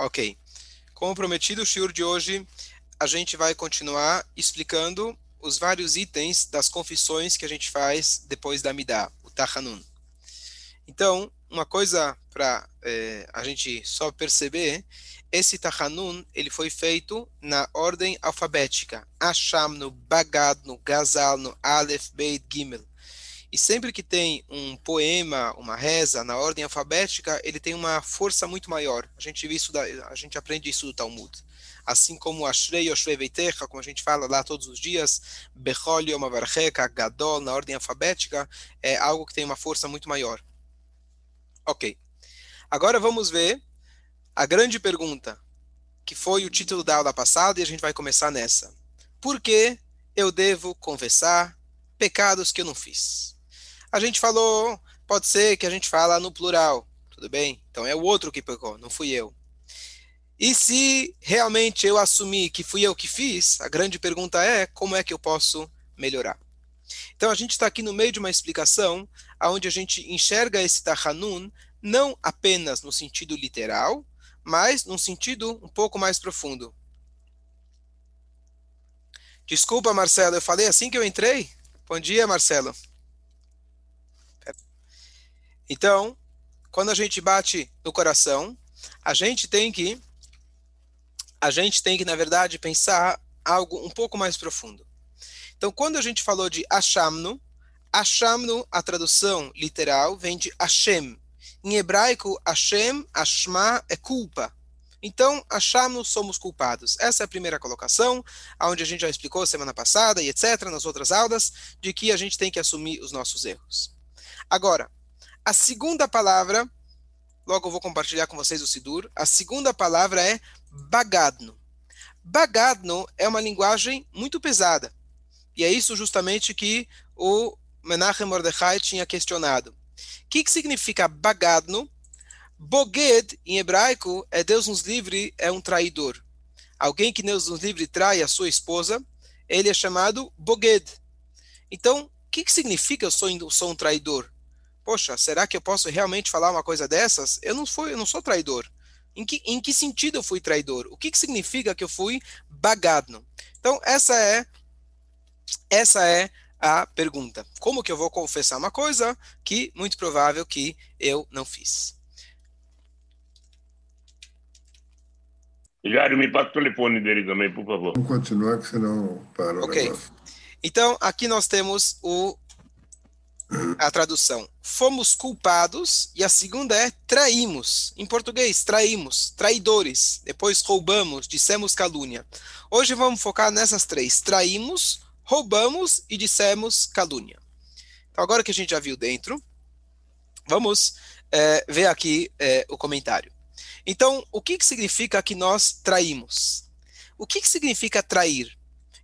Ok. Como prometido, o shiur de hoje a gente vai continuar explicando os vários itens das confissões que a gente faz depois da Midah, o Tahanun. Então, uma coisa para é, a gente só perceber, esse Tahanun, ele foi feito na ordem alfabética. Ashamnu, Bagadnu, Gazalnu, Aleph, Beit, Gimel. E sempre que tem um poema, uma reza na ordem alfabética, ele tem uma força muito maior. A gente vê isso, da, a gente aprende isso do Talmud. Assim como Ashrei Yoshvei Veitecha, como a gente fala lá todos os dias, Bechol Yom Gadol, na ordem alfabética, é algo que tem uma força muito maior. Ok. Agora vamos ver a grande pergunta, que foi o título da aula passada, e a gente vai começar nessa. Por que eu devo confessar pecados que eu não fiz? A gente falou, pode ser que a gente fala no plural, tudo bem? Então é o outro que pecou, não fui eu. E se realmente eu assumir que fui eu que fiz, a grande pergunta é como é que eu posso melhorar? Então a gente está aqui no meio de uma explicação onde a gente enxerga esse Tahanun não apenas no sentido literal, mas num sentido um pouco mais profundo. Desculpa, Marcelo, eu falei assim que eu entrei? Bom dia, Marcelo. Então, quando a gente bate no coração, a gente tem que a gente tem que, na verdade, pensar algo um pouco mais profundo. Então, quando a gente falou de Ashamnu, Ashamnu, a tradução literal, vem de Hashem. Em hebraico, Hashem, Ashma é culpa. Então, Ashamnu, somos culpados. Essa é a primeira colocação, onde a gente já explicou semana passada e etc., nas outras aulas, de que a gente tem que assumir os nossos erros. Agora, a segunda palavra, logo eu vou compartilhar com vocês o Sidur, a segunda palavra é bagadno. Bagadno é uma linguagem muito pesada. E é isso justamente que o Menachem Mordechai tinha questionado. O que, que significa bagadno? Boged, em hebraico, é Deus nos livre, é um traidor. Alguém que Deus nos livre trai a sua esposa, ele é chamado Boged. Então, o que, que significa eu sou, eu sou um traidor? Poxa, será que eu posso realmente falar uma coisa dessas? Eu não fui, eu não sou traidor. Em que, em que sentido eu fui traidor? O que, que significa que eu fui bagado? Então, essa é essa é a pergunta. Como que eu vou confessar uma coisa que muito provável que eu não fiz? Jário, me passa o telefone dele também, por favor. Vamos continuar, que senão para o Ok. negócio. Então, aqui nós temos o a tradução. Fomos culpados e a segunda é traímos. Em português, traímos, traidores. Depois roubamos, dissemos calúnia. Hoje vamos focar nessas três: traímos, roubamos e dissemos calúnia. Então, agora que a gente já viu dentro, vamos é, ver aqui é, o comentário. Então, o que, que significa que nós traímos? O que, que significa trair?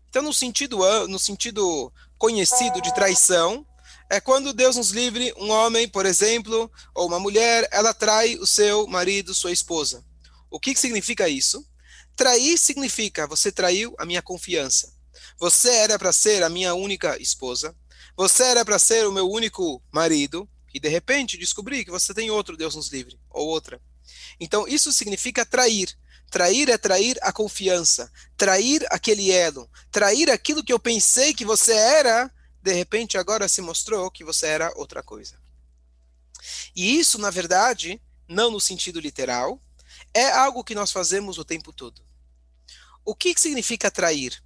Então, no sentido, no sentido conhecido de traição, é quando Deus nos livre, um homem, por exemplo, ou uma mulher, ela trai o seu marido, sua esposa. O que, que significa isso? Trair significa você traiu a minha confiança. Você era para ser a minha única esposa. Você era para ser o meu único marido. E de repente descobri que você tem outro Deus nos livre, ou outra. Então isso significa trair. Trair é trair a confiança, trair aquele elo, trair aquilo que eu pensei que você era de repente agora se mostrou que você era outra coisa. E isso, na verdade, não no sentido literal, é algo que nós fazemos o tempo todo. O que significa trair?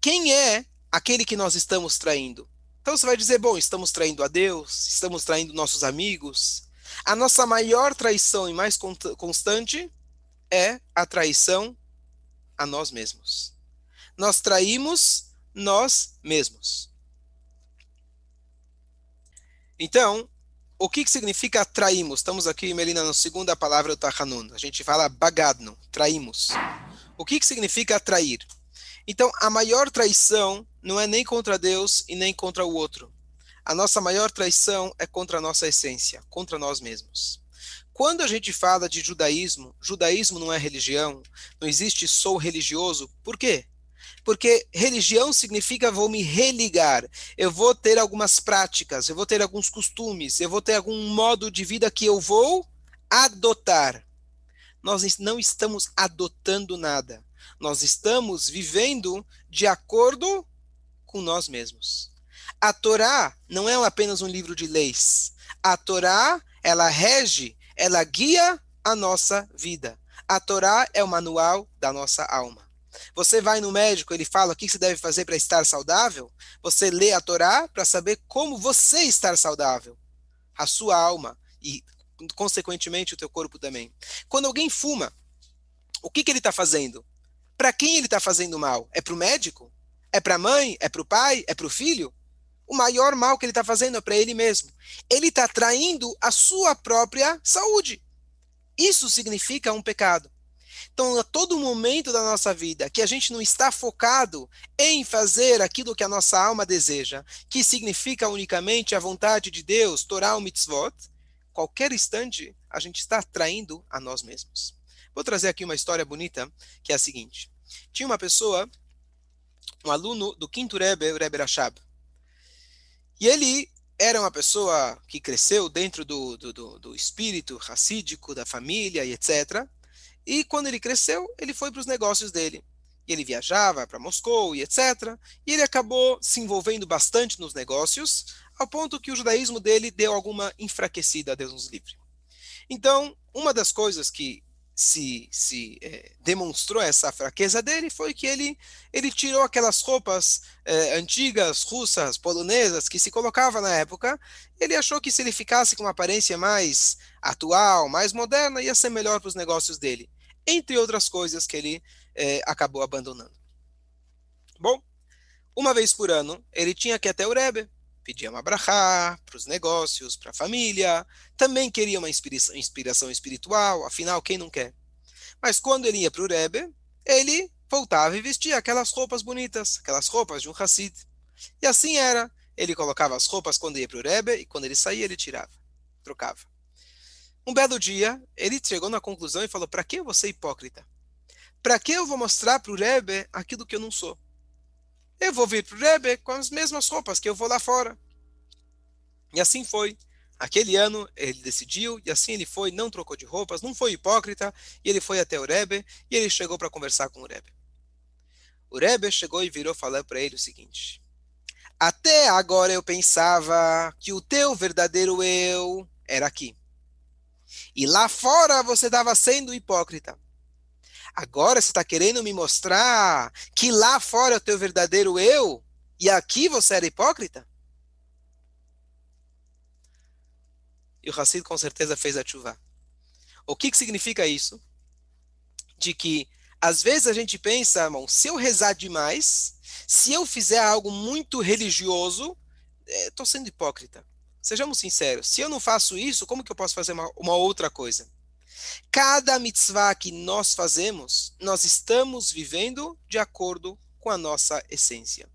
Quem é aquele que nós estamos traindo? Então você vai dizer, bom, estamos traindo a Deus, estamos traindo nossos amigos. A nossa maior traição e mais constante é a traição a nós mesmos. Nós traímos nós mesmos. Então, o que, que significa traímos? Estamos aqui, Melina, na segunda palavra do Tahanun. A gente fala bagadno, traímos. O que, que significa trair? Então, a maior traição não é nem contra Deus e nem contra o outro. A nossa maior traição é contra a nossa essência, contra nós mesmos. Quando a gente fala de judaísmo, judaísmo não é religião, não existe sou religioso. Por quê? Porque religião significa vou me religar, eu vou ter algumas práticas, eu vou ter alguns costumes, eu vou ter algum modo de vida que eu vou adotar. nós não estamos adotando nada. Nós estamos vivendo de acordo com nós mesmos. A Torá não é apenas um livro de leis. A Torá, ela rege, ela guia a nossa vida. A Torá é o manual da nossa alma. Você vai no médico, ele fala o que você deve fazer para estar saudável. Você lê a Torá para saber como você estar saudável. A sua alma e, consequentemente, o teu corpo também. Quando alguém fuma, o que, que ele está fazendo? Para quem ele está fazendo mal? É para o médico? É para a mãe? É para o pai? É para o filho? O maior mal que ele está fazendo é para ele mesmo. Ele está traindo a sua própria saúde. Isso significa um pecado. Então, a todo momento da nossa vida que a gente não está focado em fazer aquilo que a nossa alma deseja, que significa unicamente a vontade de Deus, Torah ou Mitzvot, qualquer instante a gente está traindo a nós mesmos. Vou trazer aqui uma história bonita, que é a seguinte. Tinha uma pessoa, um aluno do quinto Rebbe, o Rebbe Rashab. E ele era uma pessoa que cresceu dentro do, do, do, do espírito racídico, da família e etc. E quando ele cresceu, ele foi para os negócios dele. E ele viajava para Moscou e etc. E ele acabou se envolvendo bastante nos negócios, ao ponto que o judaísmo dele deu alguma enfraquecida, a Deus nos livre. Então, uma das coisas que se, se é, demonstrou essa fraqueza dele foi que ele, ele tirou aquelas roupas é, antigas, russas, polonesas, que se colocava na época. Ele achou que se ele ficasse com uma aparência mais atual, mais moderna, ia ser melhor para os negócios dele. Entre outras coisas que ele é, acabou abandonando. Bom, uma vez por ano, ele tinha que ir até o Rebbe, pedia uma brachá para os negócios, para a família, também queria uma inspiração, inspiração espiritual, afinal, quem não quer? Mas quando ele ia para o Rebbe, ele voltava e vestia aquelas roupas bonitas, aquelas roupas de um Hassid. E assim era. Ele colocava as roupas quando ia para o Rebbe e quando ele saía ele tirava, trocava. Um belo dia, ele chegou na conclusão e falou: Para que eu vou ser hipócrita? Para que eu vou mostrar para o Rebbe aquilo que eu não sou? eu vou vir para o Rebbe com as mesmas roupas que eu vou lá fora. E assim foi. Aquele ano ele decidiu, e assim ele foi, não trocou de roupas, não foi hipócrita, e ele foi até o Rebbe, e ele chegou para conversar com o Rebbe. O Rebbe chegou e virou falar para ele o seguinte: Até agora eu pensava que o teu verdadeiro eu era aqui. E lá fora você estava sendo hipócrita. Agora você está querendo me mostrar que lá fora é o teu verdadeiro eu e aqui você era hipócrita? E o Hassid com certeza fez a chuva. O que, que significa isso? De que às vezes a gente pensa, irmão, se eu rezar demais, se eu fizer algo muito religioso, estou é, sendo hipócrita. Sejamos sinceros, se eu não faço isso, como que eu posso fazer uma, uma outra coisa? Cada mitzvah que nós fazemos, nós estamos vivendo de acordo com a nossa essência.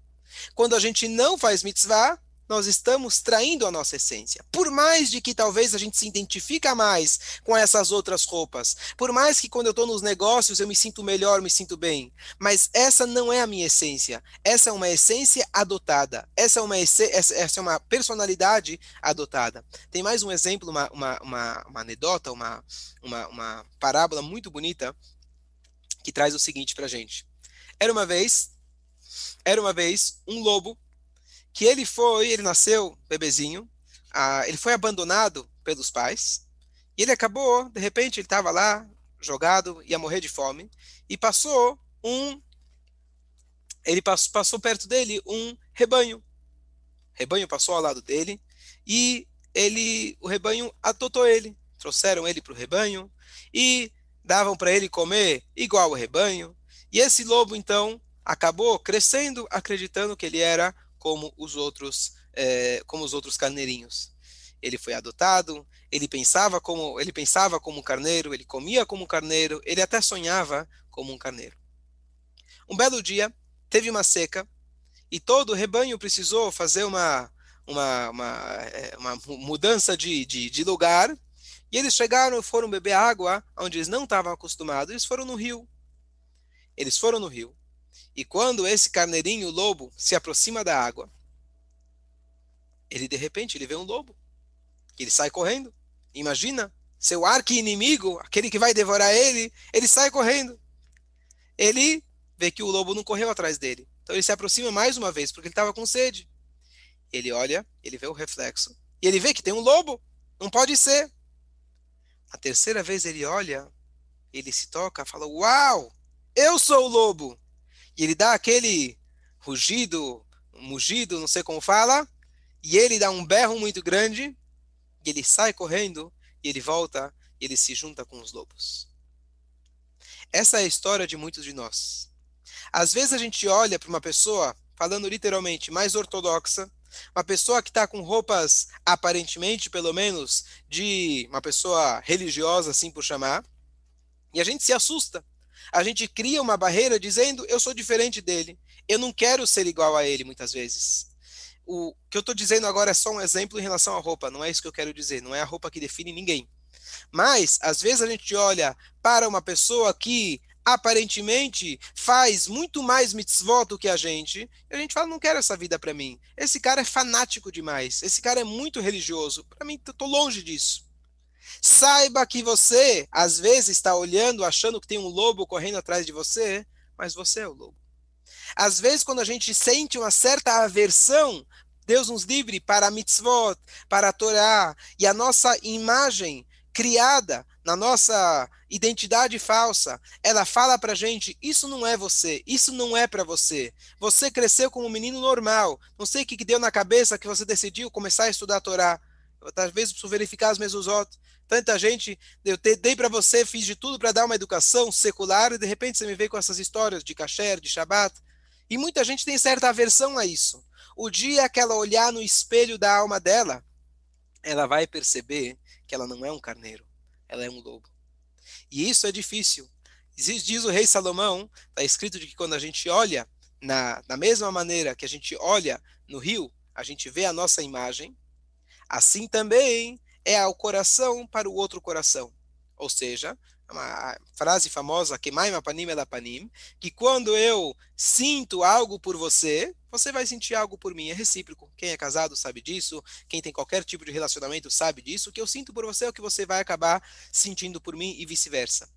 Quando a gente não faz mitzvah, nós estamos traindo a nossa essência. Por mais de que talvez a gente se identifica mais com essas outras roupas, por mais que quando eu estou nos negócios eu me sinto melhor, me sinto bem, mas essa não é a minha essência. Essa é uma essência adotada. Essa é uma, essa é uma personalidade adotada. Tem mais um exemplo, uma, uma, uma, uma anedota, uma, uma, uma parábola muito bonita que traz o seguinte para gente. Era uma vez, era uma vez um lobo que ele foi, ele nasceu bebezinho, ah, ele foi abandonado pelos pais, e ele acabou, de repente, ele estava lá, jogado, ia morrer de fome, e passou um, ele passou, passou perto dele um rebanho. Rebanho passou ao lado dele, e ele, o rebanho adotou ele, trouxeram ele para o rebanho, e davam para ele comer igual o rebanho, e esse lobo, então, acabou crescendo, acreditando que ele era como os outros, é, como os outros carneirinhos. Ele foi adotado, ele pensava como ele pensava como um carneiro, ele comia como um carneiro, ele até sonhava como um carneiro. Um belo dia teve uma seca e todo o rebanho precisou fazer uma uma, uma, é, uma mudança de, de, de lugar e eles chegaram e foram beber água onde eles não estavam acostumados. Eles foram no rio. Eles foram no rio. E quando esse carneirinho, o lobo, se aproxima da água, ele de repente ele vê um lobo. Ele sai correndo. Imagina seu arqui-inimigo, aquele que vai devorar ele, ele sai correndo. Ele vê que o lobo não correu atrás dele. Então ele se aproxima mais uma vez, porque ele estava com sede. Ele olha, ele vê o reflexo. E ele vê que tem um lobo. Não pode ser. A terceira vez ele olha, ele se toca, fala: Uau, eu sou o lobo. E ele dá aquele rugido, mugido, não sei como fala, e ele dá um berro muito grande, e ele sai correndo, e ele volta, e ele se junta com os lobos. Essa é a história de muitos de nós. Às vezes a gente olha para uma pessoa, falando literalmente, mais ortodoxa, uma pessoa que está com roupas, aparentemente, pelo menos, de uma pessoa religiosa, assim por chamar, e a gente se assusta. A gente cria uma barreira dizendo: eu sou diferente dele. Eu não quero ser igual a ele, muitas vezes. O que eu estou dizendo agora é só um exemplo em relação à roupa, não é isso que eu quero dizer, não é a roupa que define ninguém. Mas, às vezes, a gente olha para uma pessoa que aparentemente faz muito mais mitzvot do que a gente, e a gente fala, não quero essa vida para mim. Esse cara é fanático demais, esse cara é muito religioso. Para mim, estou longe disso. Saiba que você, às vezes, está olhando, achando que tem um lobo correndo atrás de você, mas você é o lobo. Às vezes, quando a gente sente uma certa aversão, Deus nos livre para a mitzvot, para a Torá, e a nossa imagem criada na nossa identidade falsa, ela fala pra gente, isso não é você, isso não é para você. Você cresceu como um menino normal. Não sei o que, que deu na cabeça que você decidiu começar a estudar a Torá. Eu, talvez preciso verificar as mesuzot. Tanta gente, eu te, dei para você, fiz de tudo para dar uma educação secular e de repente você me vê com essas histórias de kasher, de Shabat. E muita gente tem certa aversão a isso. O dia que ela olhar no espelho da alma dela, ela vai perceber que ela não é um carneiro, ela é um lobo. E isso é difícil. Diz, diz o rei Salomão, está escrito de que quando a gente olha na, da mesma maneira que a gente olha no rio, a gente vê a nossa imagem, assim também é o coração para o outro coração. Ou seja, uma frase famosa, Kemaim apanim elapanim, que quando eu sinto algo por você, você vai sentir algo por mim. É recíproco. Quem é casado sabe disso, quem tem qualquer tipo de relacionamento sabe disso. O que eu sinto por você é o que você vai acabar sentindo por mim e vice-versa.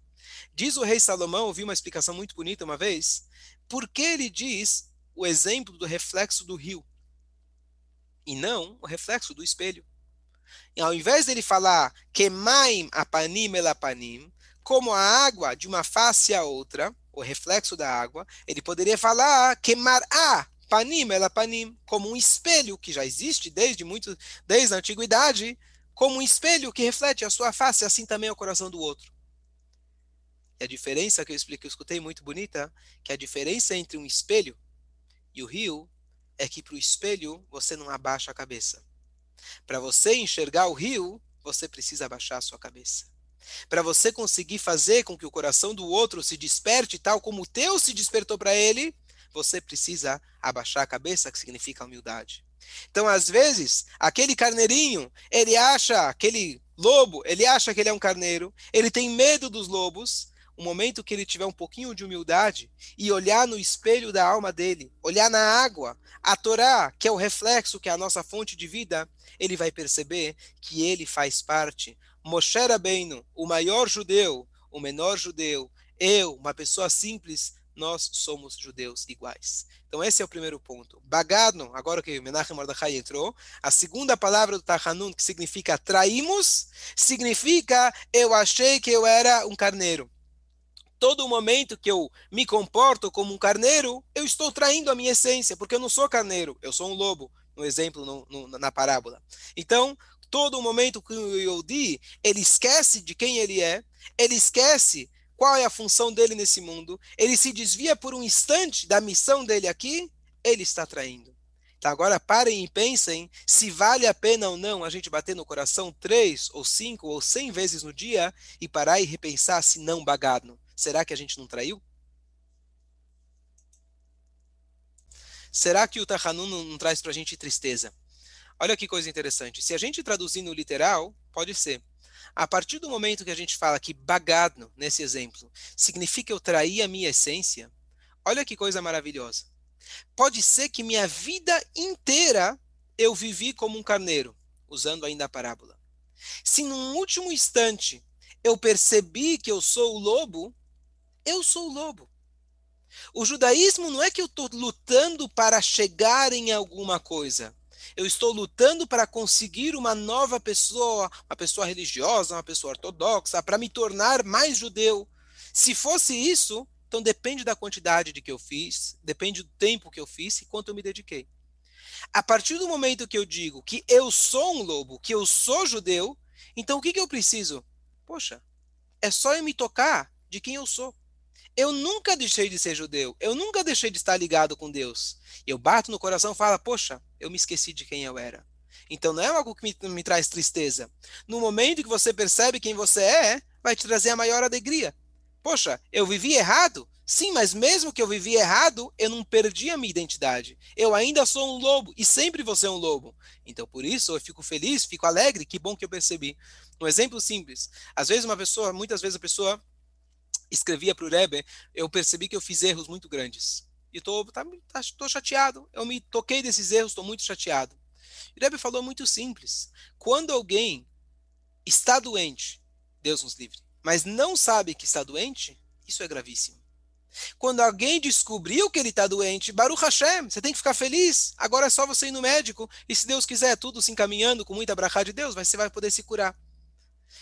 Diz o rei Salomão, ouvi uma explicação muito bonita uma vez, por que ele diz o exemplo do reflexo do rio e não o reflexo do espelho. E ao invés dele falar Kemaim apanim elapanim, como a água de uma face a outra, o reflexo da água, ele poderia falar queimar a panim ela panim, como um espelho que já existe desde muito desde a antiguidade, como um espelho que reflete a sua face, assim também é o coração do outro. E a diferença que eu expliquei, eu escutei muito bonita, que a diferença entre um espelho e o rio é que para o espelho você não abaixa a cabeça. Para você enxergar o rio, você precisa abaixar a sua cabeça. Para você conseguir fazer com que o coração do outro se desperte tal como o teu se despertou para ele, você precisa abaixar a cabeça, que significa humildade. Então, às vezes, aquele carneirinho, ele acha, aquele lobo, ele acha que ele é um carneiro, ele tem medo dos lobos. O momento que ele tiver um pouquinho de humildade e olhar no espelho da alma dele, olhar na água, a Torá, que é o reflexo, que é a nossa fonte de vida, ele vai perceber que ele faz parte Moshe Rabbeinu, o maior judeu, o menor judeu, eu, uma pessoa simples, nós somos judeus iguais. Então esse é o primeiro ponto. Bagadno, agora que Menachem Mordechai entrou, a segunda palavra do Tahanun, que significa traímos, significa eu achei que eu era um carneiro. Todo momento que eu me comporto como um carneiro, eu estou traindo a minha essência, porque eu não sou carneiro, eu sou um lobo, no exemplo, no, no, na parábola. Então, todo momento que o Yodi, ele esquece de quem ele é, ele esquece qual é a função dele nesse mundo, ele se desvia por um instante da missão dele aqui, ele está traindo. Então agora parem e pensem se vale a pena ou não a gente bater no coração três, ou cinco, ou cem vezes no dia e parar e repensar se não bagado. Será que a gente não traiu? Será que o Tahanun não, traz para a gente tristeza? Olha que coisa interessante. Se a gente traduzir no literal, pode ser. A partir do momento que a gente fala que bagado, nesse exemplo, significa eu trair a minha essência, olha que coisa maravilhosa. Pode ser que minha vida inteira eu vivi como um carneiro, usando ainda a parábola. Se num último instante eu percebi que eu sou o lobo, eu sou o lobo. O judaísmo não é que eu estou lutando para chegar em alguma coisa. Eu estou lutando para conseguir uma nova pessoa, uma pessoa religiosa, uma pessoa ortodoxa, para me tornar mais judeu. Se fosse isso, então depende da quantidade de que eu fiz, depende do tempo que eu fiz e quanto eu me dediquei. A partir do momento que eu digo que eu sou um lobo, que eu sou judeu, então o que, que eu preciso? Poxa, é só eu me tocar de quem eu sou. Eu nunca deixei de ser judeu, eu nunca deixei de estar ligado com Deus. Eu bato no coração e falo, poxa, eu me esqueci de quem eu era. Então não é algo que me, me traz tristeza. No momento que você percebe quem você é, vai te trazer a maior alegria. Poxa, eu vivi errado? Sim, mas mesmo que eu vivi errado, eu não perdi a minha identidade. Eu ainda sou um lobo e sempre vou ser um lobo. Então, por isso, eu fico feliz, fico alegre, que bom que eu percebi. Um exemplo simples. Às vezes uma pessoa, muitas vezes a pessoa escrevia para o Rebbe, eu percebi que eu fiz erros muito grandes. E estou tá, tá, chateado. Eu me toquei desses erros, estou muito chateado. E o Rebbe falou muito simples. Quando alguém está doente, Deus nos livre, mas não sabe que está doente, isso é gravíssimo. Quando alguém descobriu que ele está doente, Baruch Hashem, você tem que ficar feliz. Agora é só você ir no médico e, se Deus quiser, tudo se encaminhando com muita brachá de Deus, você vai poder se curar.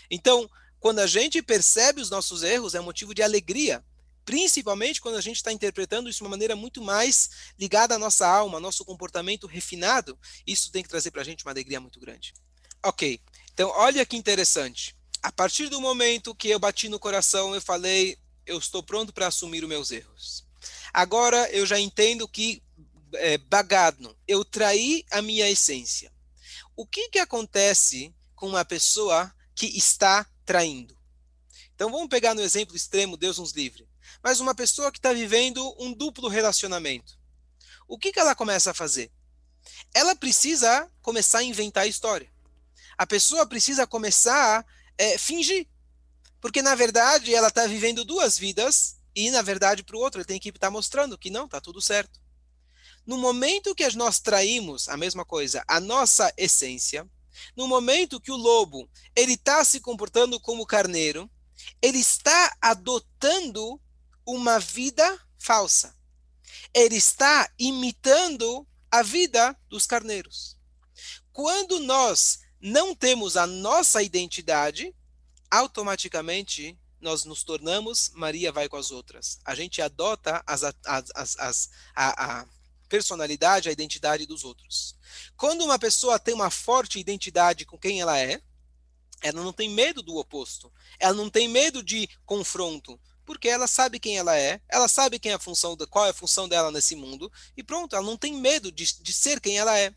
Então, quando a gente percebe os nossos erros, é motivo de alegria. Principalmente quando a gente está interpretando isso de uma maneira muito mais ligada à nossa alma, ao nosso comportamento refinado. Isso tem que trazer para a gente uma alegria muito grande. Ok, então olha que interessante. A partir do momento que eu bati no coração, eu falei, eu estou pronto para assumir os meus erros. Agora eu já entendo que é, bagadno, eu traí a minha essência. O que, que acontece com uma pessoa que está traindo? Então vamos pegar no exemplo extremo, Deus nos livre. Mas uma pessoa que está vivendo um duplo relacionamento. O que, que ela começa a fazer? Ela precisa começar a inventar a história. A pessoa precisa começar a é, fingir. Porque, na verdade, ela está vivendo duas vidas e, na verdade, para o outro, ele tem que estar tá mostrando que não, está tudo certo. No momento que nós traímos a mesma coisa, a nossa essência, no momento que o lobo ele está se comportando como carneiro, ele está adotando uma vida falsa. Ele está imitando a vida dos carneiros. Quando nós não temos a nossa identidade, automaticamente nós nos tornamos Maria vai com as outras. A gente adota as, as, as, as a, a personalidade, a identidade dos outros. Quando uma pessoa tem uma forte identidade com quem ela é, ela não tem medo do oposto. Ela não tem medo de confronto, porque ela sabe quem ela é, ela sabe quem é a função, qual é a função dela nesse mundo, e pronto, ela não tem medo de, de ser quem ela é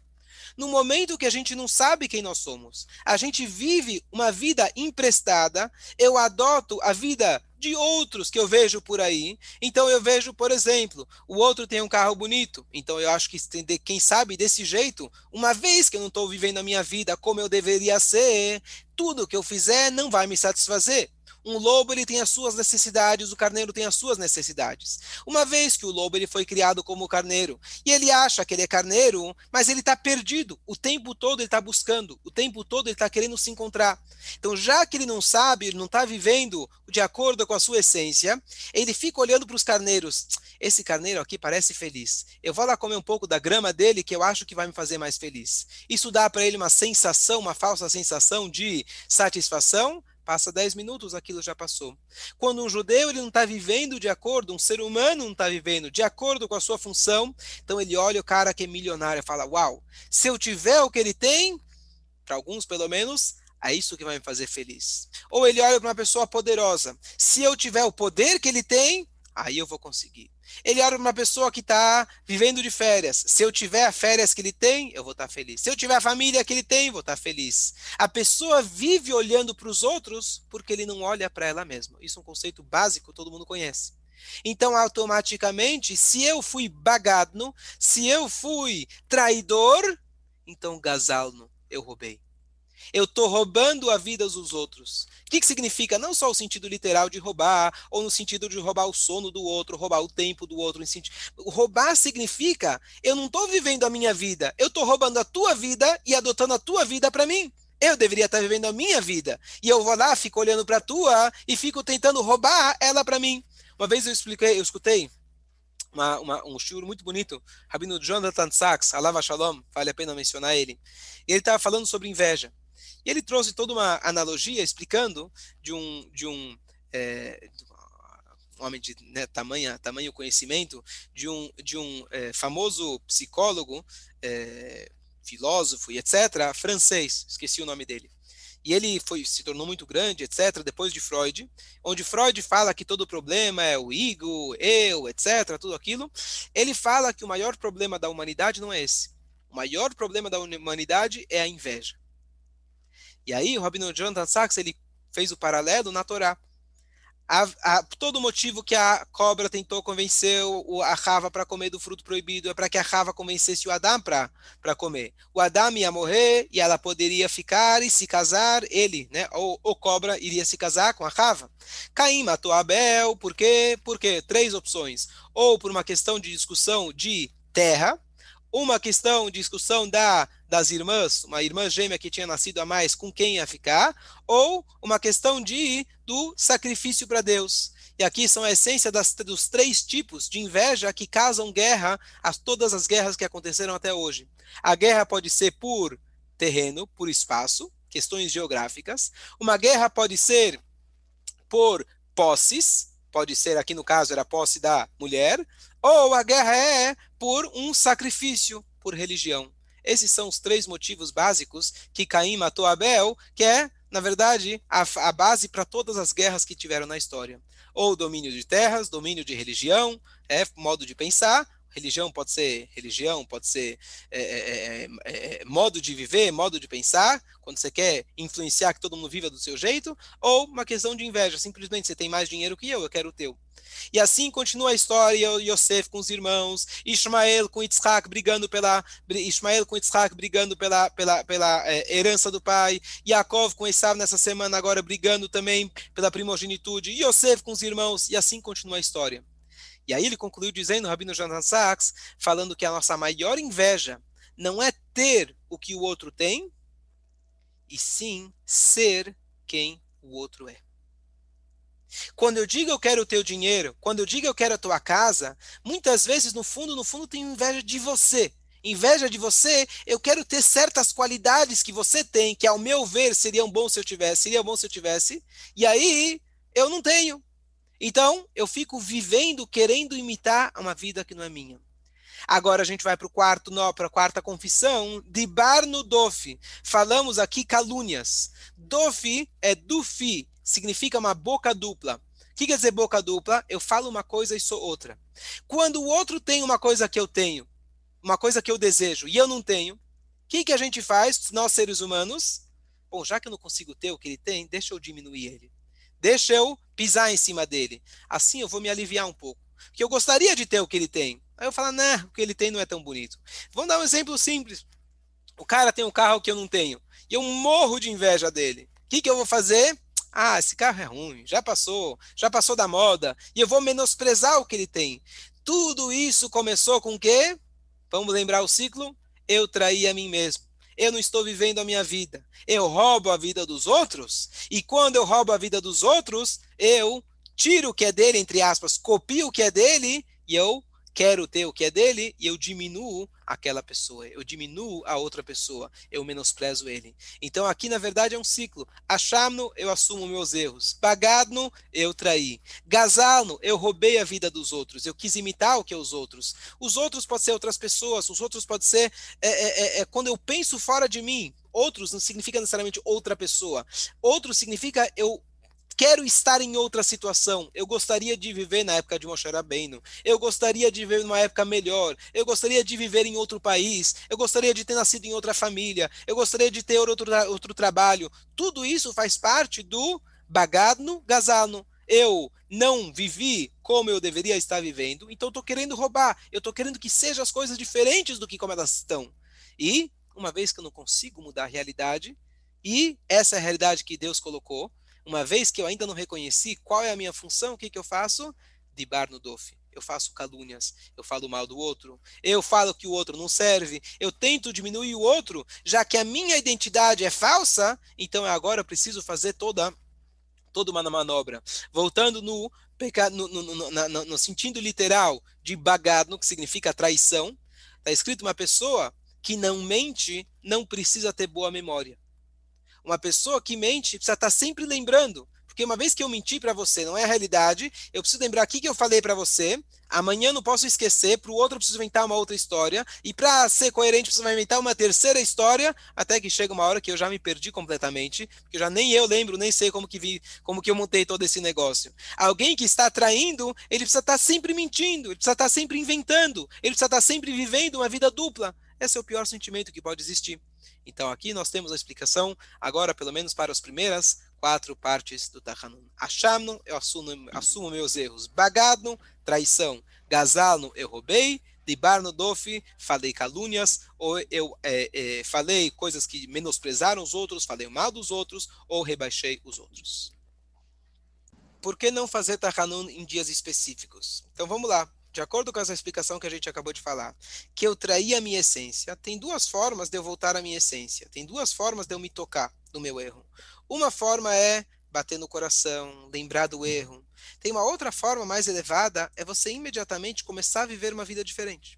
no momento que a gente não sabe quem nós somos. A gente vive uma vida emprestada, eu adoto a vida de outros que eu vejo por aí. Então eu vejo, por exemplo, o outro tem um carro bonito. Então eu acho que quem sabe desse jeito, uma vez que eu não estou vivendo a minha vida como eu deveria ser, tudo que eu fizer não vai me satisfazer. Um lobo ele tem as suas necessidades, o carneiro tem as suas necessidades. Uma vez que o lobo ele foi criado como carneiro e ele acha que ele é carneiro, mas ele está perdido. O tempo todo ele está buscando, o tempo todo ele está querendo se encontrar. Então, já que ele não sabe, ele não está vivendo de acordo com a sua essência, ele fica olhando para os carneiros. Esse carneiro aqui parece feliz. Eu vou lá comer um pouco da grama dele que eu acho que vai me fazer mais feliz. Isso dá para ele uma sensação, uma falsa sensação de satisfação, Passa 10 minutos, aquilo já passou. Quando um judeu ele não está vivendo de acordo, um ser humano não está vivendo de acordo com a sua função, então ele olha o cara que é milionário e fala: Uau, se eu tiver o que ele tem, para alguns pelo menos, é isso que vai me fazer feliz. Ou ele olha para uma pessoa poderosa: se eu tiver o poder que ele tem, aí eu vou conseguir. Ele para uma pessoa que está vivendo de férias. Se eu tiver as férias que ele tem, eu vou estar tá feliz. Se eu tiver a família que ele tem, vou estar tá feliz. A pessoa vive olhando para os outros porque ele não olha para ela mesma. Isso é um conceito básico, todo mundo conhece. Então, automaticamente, se eu fui bagadno, se eu fui traidor, então gazalno, eu roubei. Eu estou roubando a vida dos outros. O que, que significa? Não só o sentido literal de roubar, ou no sentido de roubar o sono do outro, roubar o tempo do outro. Roubar significa eu não estou vivendo a minha vida, eu estou roubando a tua vida e adotando a tua vida para mim. Eu deveria estar vivendo a minha vida. E eu vou lá, fico olhando para a tua e fico tentando roubar ela para mim. Uma vez eu expliquei, eu escutei uma, uma, um shiur muito bonito, Rabino Jonathan Sachs, Alava Shalom, vale a pena mencionar ele. Ele estava falando sobre inveja. E ele trouxe toda uma analogia explicando de um, de um, é, homem de né, tamanho, tamanho conhecimento, de um, de um é, famoso psicólogo, é, filósofo e etc., francês, esqueci o nome dele. E ele foi, se tornou muito grande, etc., depois de Freud, onde Freud fala que todo problema é o ego, eu, etc., tudo aquilo. Ele fala que o maior problema da humanidade não é esse. O maior problema da humanidade é a inveja. E aí, o Rabino Jonathan Sachs, ele fez o paralelo na Torá a, a, todo motivo que a cobra tentou convencer o, a Rava para comer do fruto proibido é para que a Rava convencesse o Adão para comer. O Adão ia morrer e ela poderia ficar e se casar, ele, né? Ou o cobra iria se casar com a Rava. Caim matou Abel, por quê? Porque três opções. Ou por uma questão de discussão de terra, uma questão de discussão da, das irmãs, uma irmã gêmea que tinha nascido a mais, com quem ia ficar, ou uma questão de do sacrifício para Deus. E aqui são a essência das, dos três tipos de inveja que causam guerra a todas as guerras que aconteceram até hoje. A guerra pode ser por terreno, por espaço, questões geográficas. Uma guerra pode ser por posses, pode ser aqui no caso era posse da mulher, ou a guerra é por um sacrifício, por religião. Esses são os três motivos básicos que Caim matou Abel, que é, na verdade, a, a base para todas as guerras que tiveram na história. Ou domínio de terras, domínio de religião, é modo de pensar, religião pode ser religião, pode ser é é, é, é, é, modo de viver, modo de pensar, quando você quer influenciar que todo mundo viva do seu jeito, ou uma questão de inveja, simplesmente você tem mais dinheiro que eu, eu quero o teu. E assim continua a história, Yosef com os irmãos, Ismael com Yitzhak brigando pela Ismael com Yitzhak brigando pela, pela, pela é, herança do pai, Yaakov com Esav nessa semana agora brigando também pela primogenitude, Yosef com os irmãos, e assim continua a história. E aí ele concluiu dizendo, Rabino Jonathan Sachs, falando que a nossa maior inveja não é ter o que o outro tem, e sim ser quem o outro é. Quando eu digo eu quero o teu dinheiro, quando eu digo eu quero a tua casa, muitas vezes no fundo, no fundo tenho inveja de você. Inveja de você, eu quero ter certas qualidades que você tem, que ao meu ver seriam bom se eu tivesse, seria bom se eu tivesse, e aí eu não tenho. Então, eu fico vivendo, querendo imitar uma vida que não é minha. Agora a gente vai para o quarto, para a quarta confissão, de bar no dofi. Falamos aqui calúnias. Dofi é dufi, significa uma boca dupla. O que quer dizer boca dupla? Eu falo uma coisa e sou outra. Quando o outro tem uma coisa que eu tenho, uma coisa que eu desejo e eu não tenho, o que, que a gente faz, nós seres humanos? Bom, já que eu não consigo ter o que ele tem, deixa eu diminuir ele. Deixa eu pisar em cima dele. Assim eu vou me aliviar um pouco. Porque eu gostaria de ter o que ele tem. Aí eu falo, né, o que ele tem não é tão bonito. Vamos dar um exemplo simples. O cara tem um carro que eu não tenho. E eu morro de inveja dele. O que, que eu vou fazer? Ah, esse carro é ruim, já passou, já passou da moda. E eu vou menosprezar o que ele tem. Tudo isso começou com o quê? Vamos lembrar o ciclo? Eu traí a mim mesmo eu não estou vivendo a minha vida. Eu roubo a vida dos outros, e quando eu roubo a vida dos outros, eu tiro o que é dele, entre aspas, copio o que é dele, e eu quero ter o que é dele e eu diminuo aquela pessoa, eu diminuo a outra pessoa, eu menosprezo ele. Então aqui na verdade é um ciclo. Achamno, eu assumo meus erros. Bagadno, eu traí. Gazalno, eu roubei a vida dos outros, eu quis imitar o que é os outros. Os outros podem ser outras pessoas, os outros podem ser é, é, é, é quando eu penso fora de mim. Outros não significa necessariamente outra pessoa. Outro significa eu quero estar em outra situação. Eu gostaria de viver na época de Moshe Rabbeinu. Eu gostaria de viver numa época melhor. Eu gostaria de viver em outro país. Eu gostaria de ter nascido em outra família. Eu gostaria de ter outro, outro trabalho. Tudo isso faz parte do bagadno gazano. Eu não vivi como eu deveria estar vivendo, então estou querendo roubar. Eu estou querendo que sejam as coisas diferentes do que como elas estão. E, uma vez que eu não consigo mudar a realidade, e essa é a realidade que Deus colocou, uma vez que eu ainda não reconheci qual é a minha função, o que, que eu faço? De bar no dofe. eu faço calúnias, eu falo mal do outro, eu falo que o outro não serve, eu tento diminuir o outro, já que a minha identidade é falsa, então agora eu preciso fazer toda toda uma manobra. Voltando no, no, no, no, no sentido literal de bagado, que significa traição, está escrito uma pessoa que não mente não precisa ter boa memória. Uma pessoa que mente precisa estar sempre lembrando. Porque uma vez que eu menti para você, não é a realidade, eu preciso lembrar aqui que eu falei para você, amanhã não posso esquecer, para o outro eu preciso inventar uma outra história, e para ser coerente, preciso inventar uma terceira história, até que chega uma hora que eu já me perdi completamente, porque já nem eu lembro, nem sei como que vi, como que eu montei todo esse negócio. Alguém que está traindo, ele precisa estar sempre mentindo, ele precisa estar sempre inventando, ele precisa estar sempre vivendo uma vida dupla. Esse é o pior sentimento que pode existir. Então aqui nós temos a explicação, agora pelo menos para as primeiras quatro partes do Tachanun. Achamno, eu assumo, assumo meus erros. Bagadno, traição. Gazalno, eu roubei. Dibarno dofi, falei calúnias, ou eu é, é, falei coisas que menosprezaram os outros, falei mal dos outros, ou rebaixei os outros. Por que não fazer Tachanun em dias específicos? Então vamos lá de acordo com essa explicação que a gente acabou de falar, que eu traí a minha essência, tem duas formas de eu voltar à minha essência, tem duas formas de eu me tocar do meu erro. Uma forma é bater no coração, lembrar do erro. Tem uma outra forma mais elevada, é você imediatamente começar a viver uma vida diferente.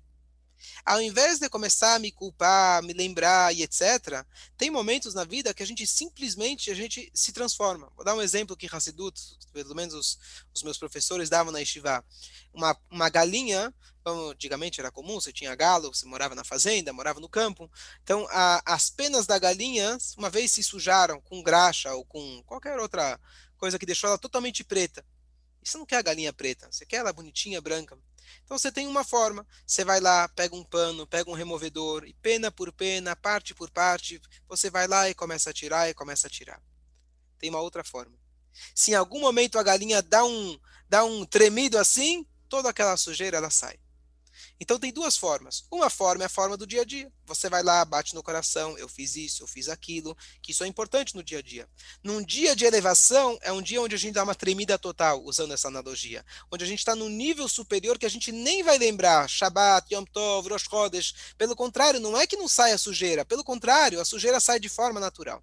Ao invés de começar a me culpar, me lembrar e etc., tem momentos na vida que a gente simplesmente a gente se transforma. Vou dar um exemplo que Hassidut, pelo menos os, os meus professores davam na Yeshiva. Uma, uma galinha, como antigamente era comum, você tinha galo, você morava na fazenda, morava no campo. Então, a, as penas da galinha, uma vez se sujaram com graxa ou com qualquer outra coisa que deixou ela totalmente preta. Você não quer a galinha preta, você quer ela bonitinha, branca. Então você tem uma forma, você vai lá, pega um pano, pega um removedor, e pena por pena, parte por parte, você vai lá e começa a tirar e começa a tirar. Tem uma outra forma. Se em algum momento a galinha dá um, dá um tremido assim, toda aquela sujeira ela sai. Então tem duas formas. Uma forma é a forma do dia a dia. Você vai lá, bate no coração, eu fiz isso, eu fiz aquilo, que isso é importante no dia a dia. Num dia de elevação, é um dia onde a gente dá uma tremida total, usando essa analogia. Onde a gente está num nível superior que a gente nem vai lembrar, Shabbat, Yom Tov, Rosh Chodesh. Pelo contrário, não é que não sai a sujeira. Pelo contrário, a sujeira sai de forma natural.